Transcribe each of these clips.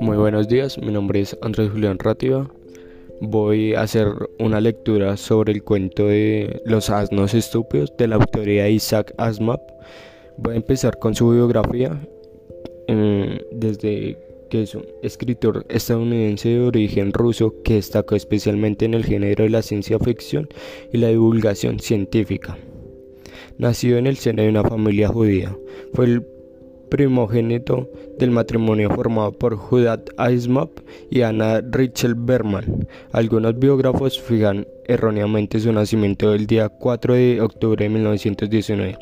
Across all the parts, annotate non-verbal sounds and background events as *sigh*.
Muy buenos días, mi nombre es Andrés Julián Rátiva. Voy a hacer una lectura sobre el cuento de Los asnos estúpidos de la autoría Isaac Asimov. Voy a empezar con su biografía, eh, desde que es un escritor estadounidense de origen ruso que destacó especialmente en el género de la ciencia ficción y la divulgación científica. Nacido en el seno de una familia judía, fue el primogénito del matrimonio formado por Judat Asimov y Anna Richel Berman. Algunos biógrafos fijan erróneamente su nacimiento el día 4 de octubre de 1919,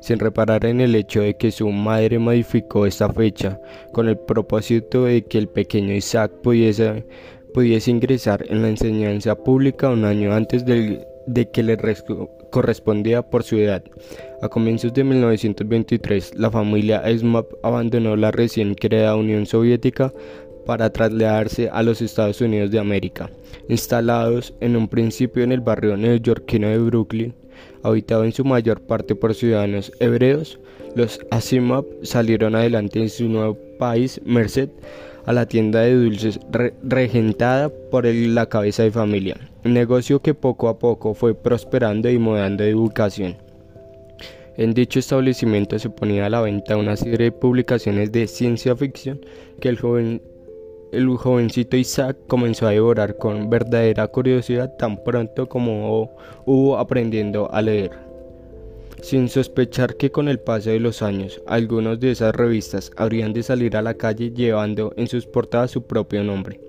sin reparar en el hecho de que su madre modificó esta fecha con el propósito de que el pequeño Isaac pudiese, ingresar en la enseñanza pública un año antes de que le correspondía por su edad. A comienzos de 1923, la familia Esmap abandonó la recién creada Unión Soviética para trasladarse a los Estados Unidos de América. Instalados en un principio en el barrio neoyorquino de Brooklyn, habitado en su mayor parte por ciudadanos hebreos, los Asimov salieron adelante en su nuevo país merced a la tienda de dulces regentada por la cabeza de familia, un negocio que poco a poco fue prosperando y mudando de educación. En dicho establecimiento se ponía a la venta una serie de publicaciones de ciencia ficción que el, joven, el jovencito Isaac comenzó a devorar con verdadera curiosidad tan pronto como hubo aprendiendo a leer sin sospechar que con el paso de los años algunos de esas revistas habrían de salir a la calle llevando en sus portadas su propio nombre.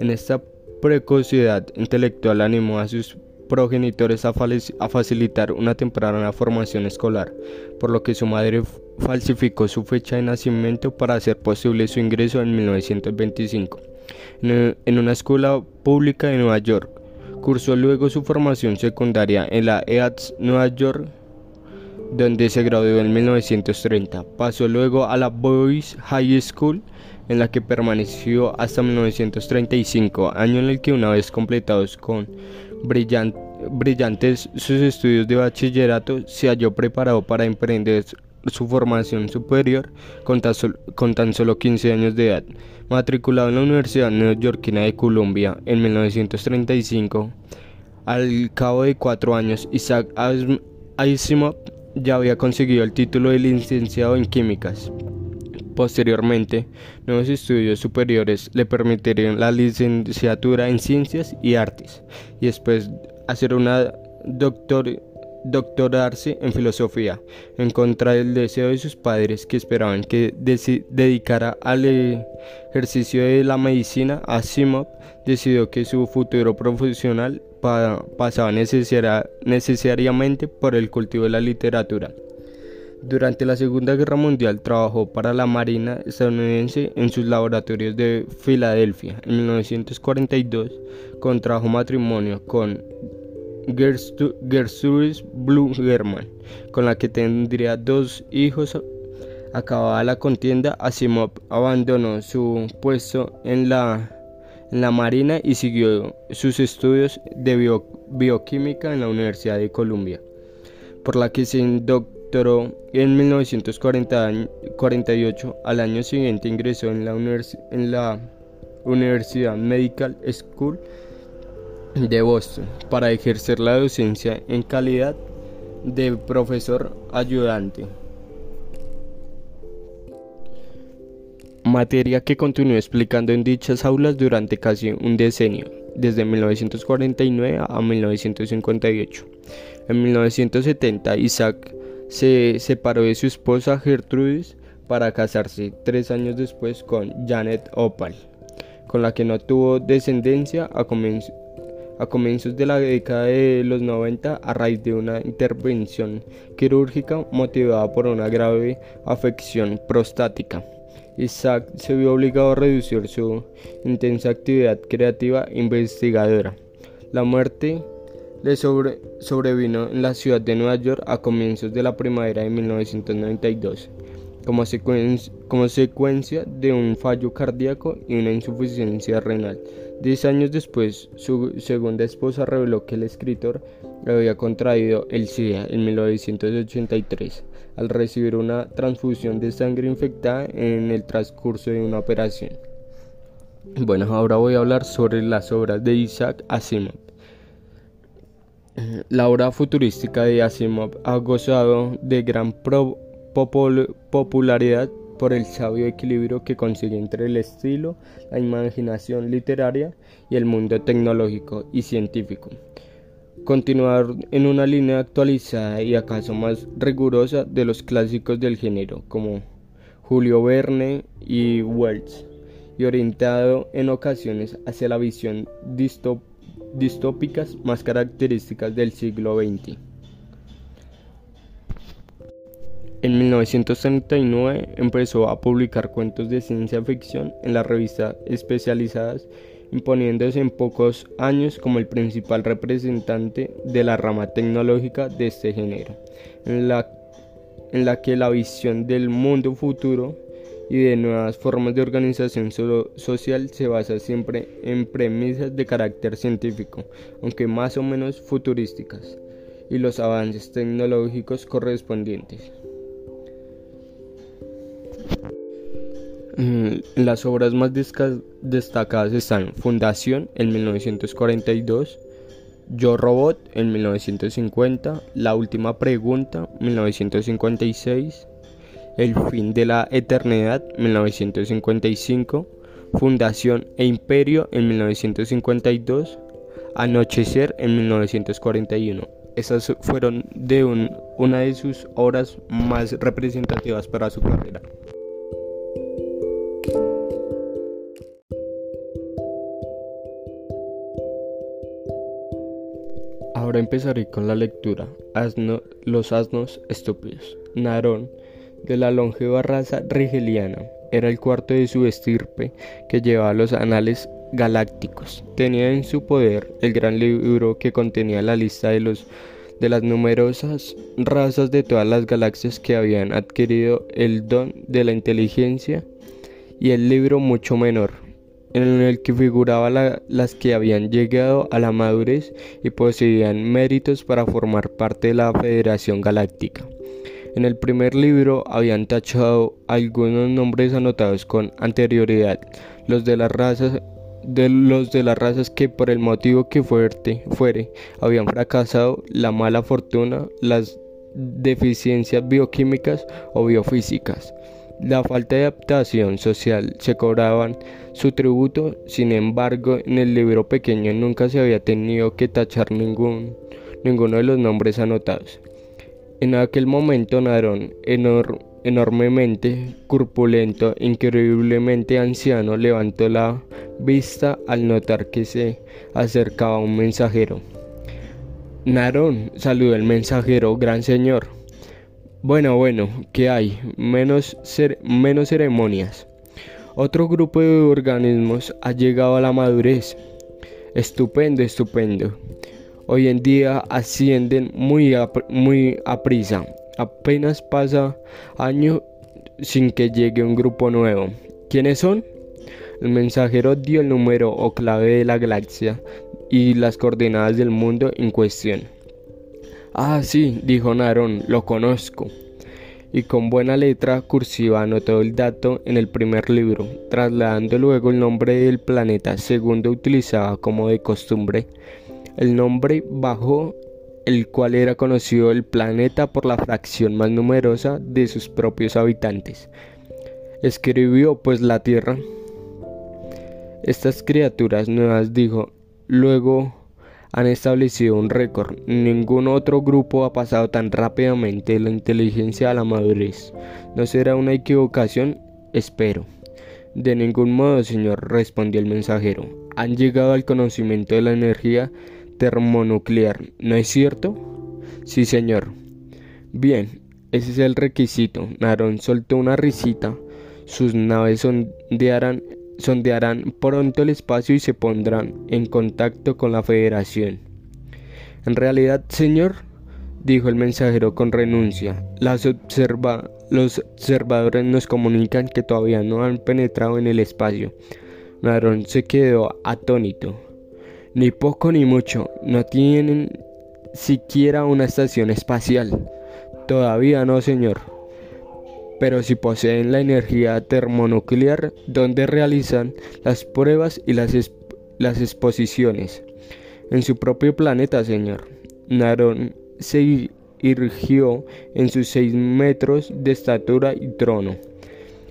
En esta precocidad intelectual animó a sus progenitores a, facilitar una temprana formación escolar, por lo que su madre falsificó su fecha de nacimiento para hacer posible su ingreso en 1925 en una escuela pública de Nueva York. Cursó luego su formación secundaria en la EADS Nueva York donde se graduó en 1930. Pasó luego a la Boys High School, en la que permaneció hasta 1935, año en el que una vez completados con brillantes sus estudios de bachillerato, se halló preparado para emprender su formación superior con tan, con tan solo 15 años de edad. Matriculado en la Universidad Neoyorquina de Columbia en 1935, al cabo de cuatro años, Isaac Asimov ya había conseguido el título de licenciado en químicas. Posteriormente, nuevos estudios superiores le permitirían la licenciatura en ciencias y artes y después hacer una doctor, doctorarse en filosofía, en contra del deseo de sus padres que esperaban que dedicara al ejercicio de la medicina. Asimov decidió que su futuro profesional pasaba necesariamente por el cultivo de la literatura. Durante la Segunda Guerra Mundial trabajó para la Marina estadounidense en sus laboratorios de Filadelfia. En 1942 contrajo matrimonio con Gertrudis Blue German, con la que tendría dos hijos. Acabada la contienda, Asimov abandonó su puesto en la la Marina y siguió sus estudios de bioquímica en la Universidad de Columbia, por la que se doctoró en 1948. Al año siguiente ingresó en la Universidad Medical School de Boston para ejercer la docencia en calidad de profesor ayudante. Materia que continuó explicando en dichas aulas durante casi un decenio, desde 1949 a 1958. En 1970 Isaac se separó de su esposa Gertrudis para casarse tres años después con Janet Opal, con la que no tuvo descendencia a, a comienzos de la década de los 90 a raíz de una intervención quirúrgica motivada por una grave afección prostática. Isaac se vio obligado a reducir su intensa actividad creativa investigadora. La muerte le sobrevino en la ciudad de Nueva York a comienzos de la primavera de 1992, como, como secuencia de un fallo cardíaco y una insuficiencia renal. Diez años después, su segunda esposa reveló que el escritor había contraído el SIDA en 1983 al recibir una transfusión de sangre infectada en el transcurso de una operación. Bueno, ahora voy a hablar sobre las obras de Isaac Asimov. La obra futurística de Asimov ha gozado de gran popularidad por el sabio equilibrio que consigue entre el estilo, la imaginación literaria y el mundo tecnológico y científico. Continuar en una línea actualizada y acaso más rigurosa de los clásicos del género como Julio Verne y Wells y orientado en ocasiones hacia la visión distópicas más características del siglo XX. En 1939 empezó a publicar cuentos de ciencia ficción en las revistas especializadas, imponiéndose en pocos años como el principal representante de la rama tecnológica de este género, en la, que la visión del mundo futuro y de nuevas formas de organización social se basa siempre en premisas de carácter científico, aunque más o menos futurísticas, y los avances tecnológicos correspondientes. Las obras más destacadas están Fundación en 1942, Yo Robot en 1950, La Última Pregunta 1956, El Fin de la Eternidad 1955, Fundación e Imperio en 1952, Anochecer en 1941. Esas fueron de una de sus obras más representativas para su carrera. Ahora empezaré con la lectura. los asnos estúpidos. Narón, de la longeva raza rigeliana, era el cuarto de su estirpe que llevaba los anales galácticos. Tenía en su poder el gran libro que contenía la lista de los de las numerosas razas de todas las galaxias que habían adquirido el don de la inteligencia y el libro mucho menor, en el que figuraban las que habían llegado a la madurez y poseían méritos para formar parte de la Federación Galáctica. En el primer libro habían tachado algunos nombres anotados con anterioridad, los de las razas de los de las razas que por el motivo que fuerte fuere habían fracasado, la mala fortuna, las deficiencias bioquímicas o biofísicas la falta de adaptación social se cobraban su tributo, sin embargo, en el libro pequeño nunca se había tenido que tachar ningún, ninguno de los nombres anotados. En aquel momento Narón, enormemente corpulento, increíblemente anciano, levantó la vista al notar que se acercaba un mensajero. Narón, saludó el mensajero, gran señor. Bueno, bueno, ¿qué hay? Menos, menos ceremonias. Otro grupo de organismos ha llegado a la madurez. Estupendo, estupendo. Hoy en día ascienden muy a, muy a prisa. Apenas pasa año sin que llegue un grupo nuevo. ¿Quiénes son? El mensajero dio el número o clave de la galaxia y las coordenadas del mundo en cuestión. Ah, sí, dijo Narón, lo conozco. Y con buena letra cursiva anotó el dato en el primer libro, trasladando luego el nombre del planeta segundo utilizaba como de costumbre, el nombre bajo el cual era conocido el planeta por la fracción más numerosa de sus propios habitantes. Escribió pues la Tierra. Estas criaturas nuevas dijo, luego han establecido un récord. Ningún otro grupo ha pasado tan rápidamente la inteligencia a la madurez. ¿No será una equivocación? Espero. De ningún modo, señor, respondió el mensajero. Han llegado al conocimiento de la energía termonuclear, ¿no es cierto? Sí, señor. Bien, ese es el requisito. Narón soltó una risita. Sus naves sondearán sondearán pronto el espacio y se pondrán en contacto con la Federación. En realidad, señor, dijo el mensajero con renuncia, los observadores nos comunican que todavía no han penetrado en el espacio. Narón se quedó atónito. Ni poco ni mucho, no tienen siquiera una estación espacial. Todavía no, señor. Pero si poseen la energía termonuclear, donde realizan las pruebas y las, las exposiciones. En su propio planeta, señor. Narón se irgió en sus seis metros de estatura y trono.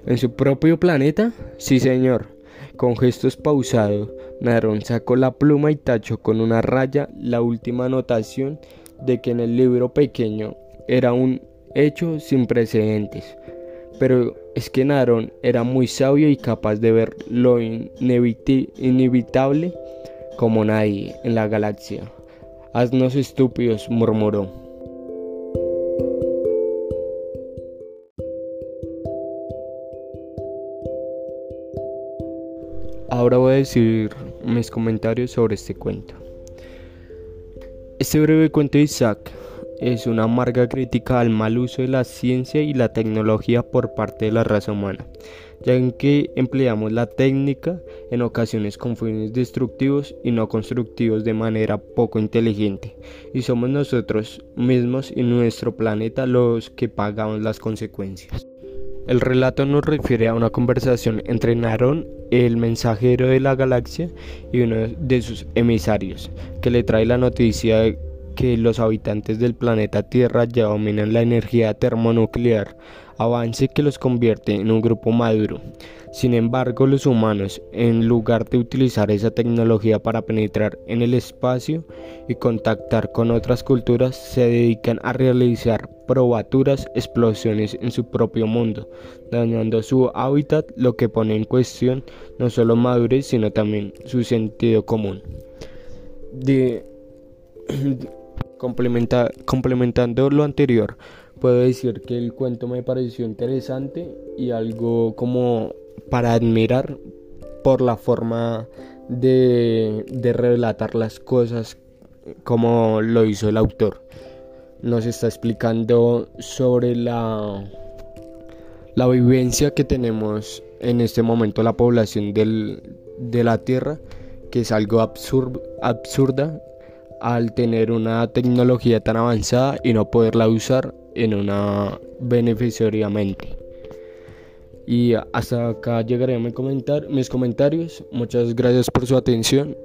¿En su propio planeta? Sí, señor. Con gestos pausados, Narón sacó la pluma y tachó con una raya la última anotación de que en el libro pequeño era un hecho sin precedentes. Pero es que Narón era muy sabio y capaz de ver lo inevitable como nadie en la galaxia. Haznos estúpidos, murmuró. Ahora voy a decir mis comentarios sobre este cuento. Este breve cuento de Isaac es una amarga crítica al mal uso de la ciencia y la tecnología por parte de la raza humana, ya que empleamos la técnica en ocasiones con fines destructivos y no constructivos de manera poco inteligente, y somos nosotros mismos y nuestro planeta los que pagamos las consecuencias. El relato nos refiere a una conversación entre Narón, el mensajero de la galaxia, y uno de sus emisarios, que le trae la noticia de que los habitantes del planeta Tierra ya dominan la energía termonuclear, avance que los convierte en un grupo maduro. Sin embargo, los humanos, en lugar de utilizar esa tecnología para penetrar en el espacio y contactar con otras culturas, se dedican a realizar probaturas explosiones en su propio mundo, dañando su hábitat, lo que pone en cuestión no solo madurez, sino también su sentido común. *clears throat* complementando lo anterior, puedo decir que el cuento me pareció interesante y algo como para admirar por la forma de, relatar las cosas como lo hizo el autor. Nos está explicando sobre la, la vivencia que tenemos en este momento la población de la Tierra, que es algo absurda al tener una tecnología tan avanzada y no poderla usar en una beneficiariamente. Y hasta acá llegaré a mi comentar, mis comentarios. Muchas gracias por su atención